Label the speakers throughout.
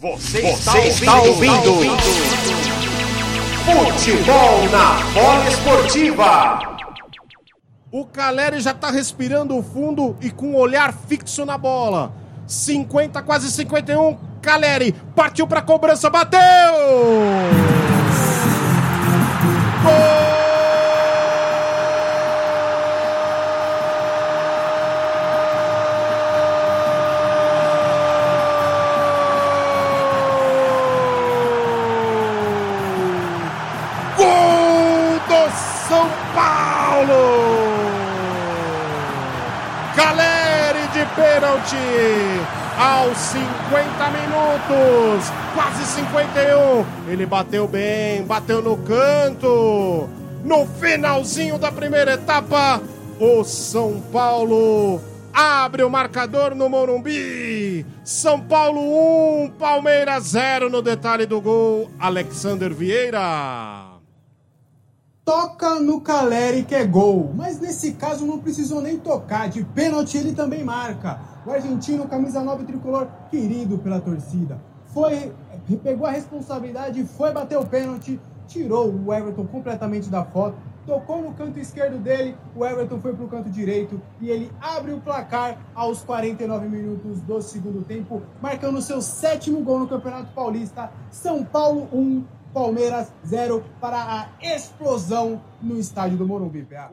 Speaker 1: Você, Você está, ouvindo, está ouvindo. Futebol na bola esportiva.
Speaker 2: O Caleri já está respirando fundo e com o olhar fixo na bola. 50, quase 51. Caleri partiu para a cobrança, bateu! Pênalti aos 50 minutos, quase 51. Ele bateu bem, bateu no canto. No finalzinho da primeira etapa, o São Paulo abre o marcador no Morumbi. São Paulo 1, Palmeiras 0 no detalhe do gol, Alexander Vieira
Speaker 3: toca no Caleri que é gol. Mas nesse caso não precisou nem tocar, de pênalti ele também marca. O argentino, camisa 9 tricolor, querido pela torcida. Foi, pegou a responsabilidade, foi bater o pênalti, tirou o Everton completamente da foto, tocou no canto esquerdo dele, o Everton foi para o canto direito e ele abre o placar aos 49 minutos do segundo tempo, marcando seu sétimo gol no Campeonato Paulista. São Paulo 1, Palmeiras 0 para a explosão no estádio do Morumbi. PA.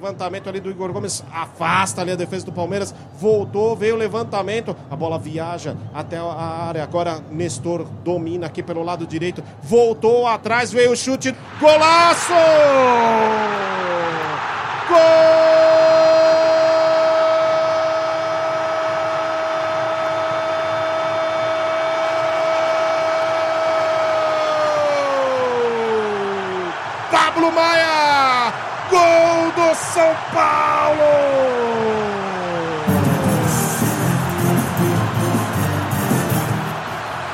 Speaker 2: Levantamento ali do Igor Gomes afasta ali a defesa do Palmeiras. Voltou, veio o levantamento. A bola viaja até a área. Agora Nestor domina aqui pelo lado direito. Voltou atrás, veio o chute. Golaço! Pablo Maia! Gol do São Paulo!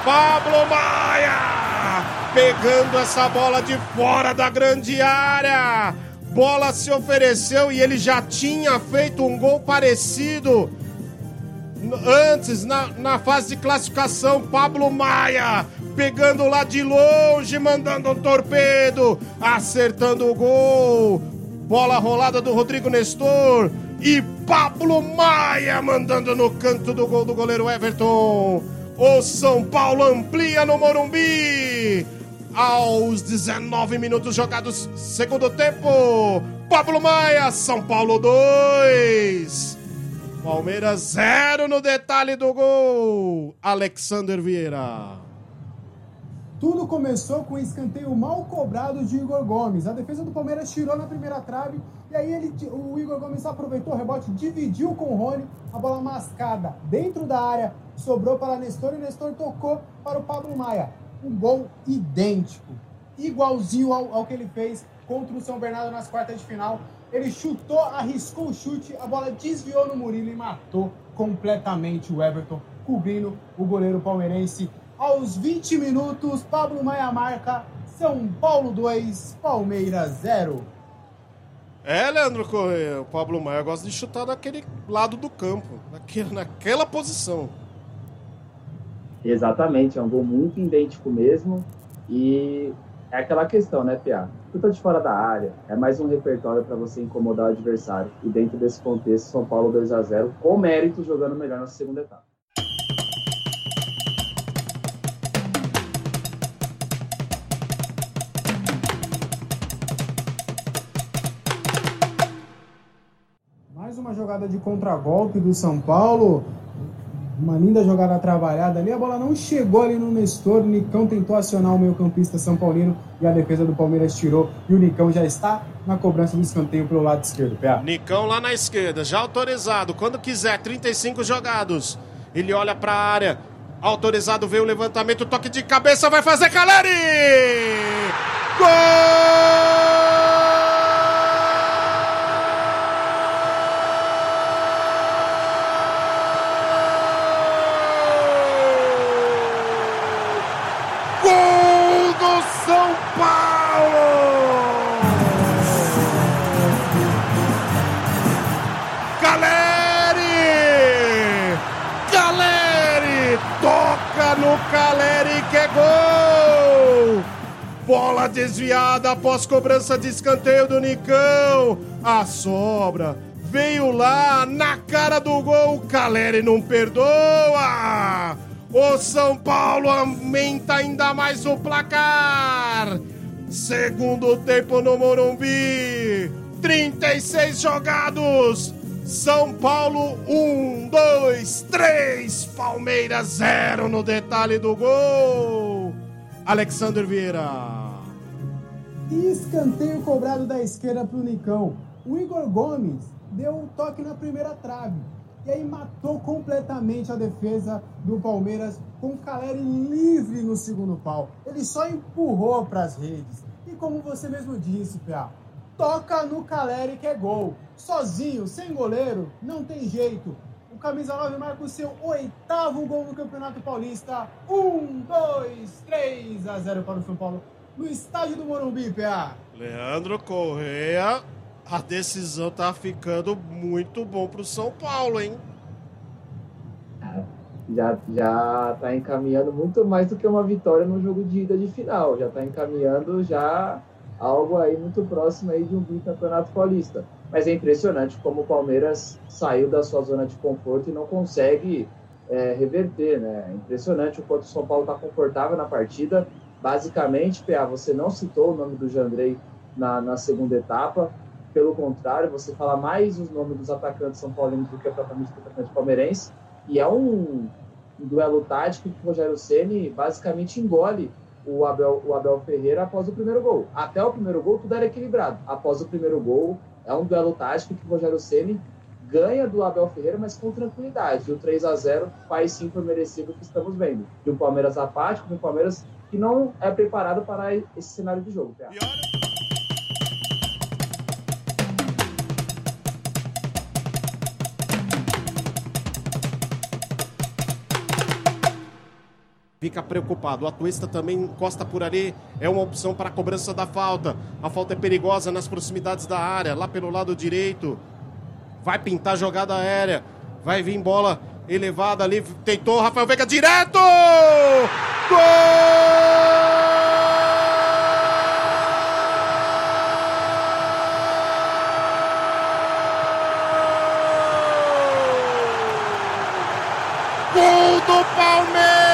Speaker 2: Pablo Maia! Pegando essa bola de fora da grande área bola se ofereceu e ele já tinha feito um gol parecido antes, na, na fase de classificação. Pablo Maia pegando lá de longe, mandando um torpedo, acertando o gol. Bola rolada do Rodrigo Nestor e Pablo Maia mandando no canto do gol do goleiro Everton. O São Paulo amplia no Morumbi aos 19 minutos jogados, segundo tempo. Pablo Maia, São Paulo 2. Palmeiras 0 no detalhe do gol. Alexander Vieira.
Speaker 3: Tudo começou com um escanteio mal cobrado de Igor Gomes. A defesa do Palmeiras tirou na primeira trave e aí ele, o Igor Gomes aproveitou o rebote, dividiu com o Rony, a bola mascada dentro da área, sobrou para Nestor e Nestor tocou para o Pablo Maia um gol idêntico, igualzinho ao, ao que ele fez contra o São Bernardo nas quartas de final. Ele chutou, arriscou o chute, a bola desviou no Murilo e matou completamente o Everton, cobrindo o goleiro palmeirense. Aos 20 minutos, Pablo Maia marca São Paulo 2, Palmeiras 0.
Speaker 2: É, Leandro Correia, o Pablo Maia gosta de chutar daquele lado do campo, naquela, naquela posição.
Speaker 4: Exatamente, é um gol muito idêntico mesmo. E é aquela questão, né, Pia? Tudo de fora da área, é mais um repertório para você incomodar o adversário. E dentro desse contexto, São Paulo 2 a 0 com mérito, jogando melhor na segunda etapa.
Speaker 3: Mais uma jogada de contragolpe do São Paulo. Uma linda jogada trabalhada ali. A bola não chegou ali no Nestor. O Nicão tentou acionar o meio-campista São Paulino e a defesa do Palmeiras tirou. E o Nicão já está na cobrança do escanteio pelo lado esquerdo. Pé.
Speaker 2: Nicão lá na esquerda, já autorizado. Quando quiser, 35 jogados. Ele olha para a área. Autorizado veio o levantamento, toque de cabeça, vai fazer Caleri! Gol! Bola desviada após cobrança de escanteio do Nicão. A sobra veio lá na cara do gol. Caleri não perdoa. O São Paulo aumenta ainda mais o placar. Segundo tempo no Morumbi. 36 jogados. São Paulo 1, 2, 3. Palmeiras 0 no detalhe do gol. Alexander Vieira.
Speaker 3: Escanteio cobrado da esquerda para o Nicão. O Igor Gomes deu um toque na primeira trave. E aí matou completamente a defesa do Palmeiras com o Caleri livre no segundo pau. Ele só empurrou para as redes. E como você mesmo disse, Pia, toca no Caleri que é gol. Sozinho, sem goleiro, não tem jeito. O camisa 9 marca o seu oitavo gol no Campeonato Paulista. Um, dois, três a 0 para o São Paulo no estádio do Morumbi, PA.
Speaker 2: Leandro Correia, a decisão tá ficando muito bom pro São Paulo, hein?
Speaker 4: Já, já tá encaminhando muito mais do que uma vitória no jogo de ida de final. Já tá encaminhando já algo aí muito próximo aí de um bicampeonato paulista. Mas é impressionante como o Palmeiras saiu da sua zona de conforto e não consegue é, reverter, né? É impressionante o quanto o São Paulo está confortável na partida. Basicamente, PA, você não citou o nome do Jandrei na, na segunda etapa. Pelo contrário, você fala mais os nomes dos atacantes são paulinos do que propriamente do atacante palmeirense. E é um, duelo tático que o Rogério Ceni basicamente engole o Abel, o Abel Ferreira após o primeiro gol. Até o primeiro gol, tudo era equilibrado. Após o primeiro gol, é um duelo tático que o Rogério Ceni ganha do Abel Ferreira, mas com tranquilidade. E o 3 a 0 faz sim por merecido que estamos vendo. De um Palmeiras apático, de um Palmeiras que não é preparado para esse cenário de jogo. Tá?
Speaker 2: Fica preocupado. O Atuesta também encosta por ali, é uma opção para a cobrança da falta. A falta é perigosa nas proximidades da área, lá pelo lado direito. Vai pintar jogada aérea, vai vir bola elevada ali, tentou Rafael Veiga direto! Gol! Gol do Palmeiras!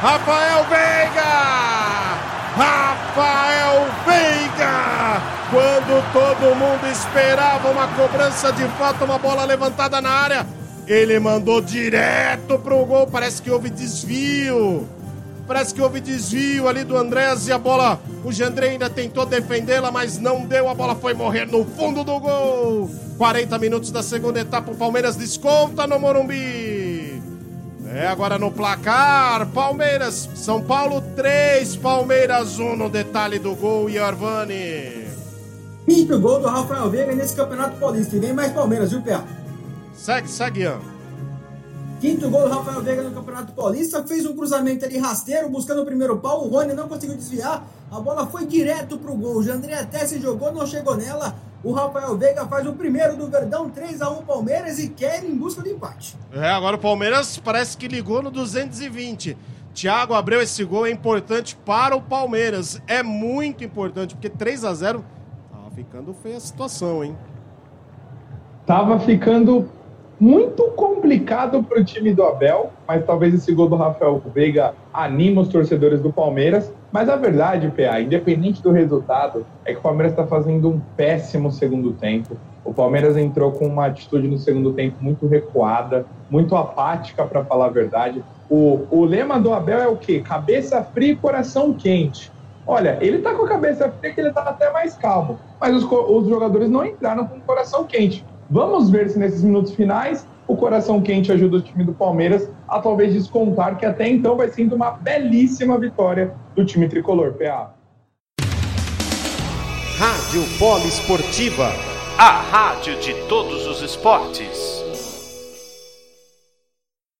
Speaker 2: Rafael Veiga! Rafael Veiga! Quando todo mundo esperava uma cobrança de falta, uma bola levantada na área, ele mandou direto pro gol. Parece que houve desvio. Parece que houve desvio ali do Andrés e a bola. O Jandré ainda tentou defendê-la, mas não deu. A bola foi morrer no fundo do gol. 40 minutos da segunda etapa. O Palmeiras desconta no Morumbi. É agora no placar. Palmeiras, São Paulo 3, Palmeiras 1 no detalhe do gol. E Arvani.
Speaker 5: Quinto gol do Rafael Veiga nesse Campeonato Paulista. E vem mais Palmeiras, viu, Pé?
Speaker 2: Segue, segue, Ian.
Speaker 5: Quinto gol do Rafael Veiga no Campeonato Paulista. Fez um cruzamento ali rasteiro, buscando o primeiro pau. O Rony não conseguiu desviar. A bola foi direto pro gol. O Jandré até se jogou, não chegou nela. O Rafael Veiga faz o primeiro do Verdão, 3 a 1 Palmeiras e quer em busca do empate.
Speaker 2: É, agora o Palmeiras parece que ligou no 220. Thiago Abreu, esse gol é importante para o Palmeiras. É muito importante, porque 3 a 0 tava ficando feia a situação, hein?
Speaker 6: Tava ficando muito complicado para o time do Abel, mas talvez esse gol do Rafael Veiga anime os torcedores do Palmeiras. Mas a verdade, PA, independente do resultado, é que o Palmeiras está fazendo um péssimo segundo tempo. O Palmeiras entrou com uma atitude no segundo tempo muito recuada, muito apática, para falar a verdade. O, o lema do Abel é o quê? Cabeça fria e coração quente. Olha, ele tá com a cabeça fria que ele tá até mais calmo, mas os, os jogadores não entraram com o coração quente. Vamos ver se nesses minutos finais o coração quente ajuda o time do Palmeiras a talvez descontar que até então vai sendo uma belíssima vitória do time tricolor PA.
Speaker 1: Rádio Polo Esportiva, a rádio de todos os esportes.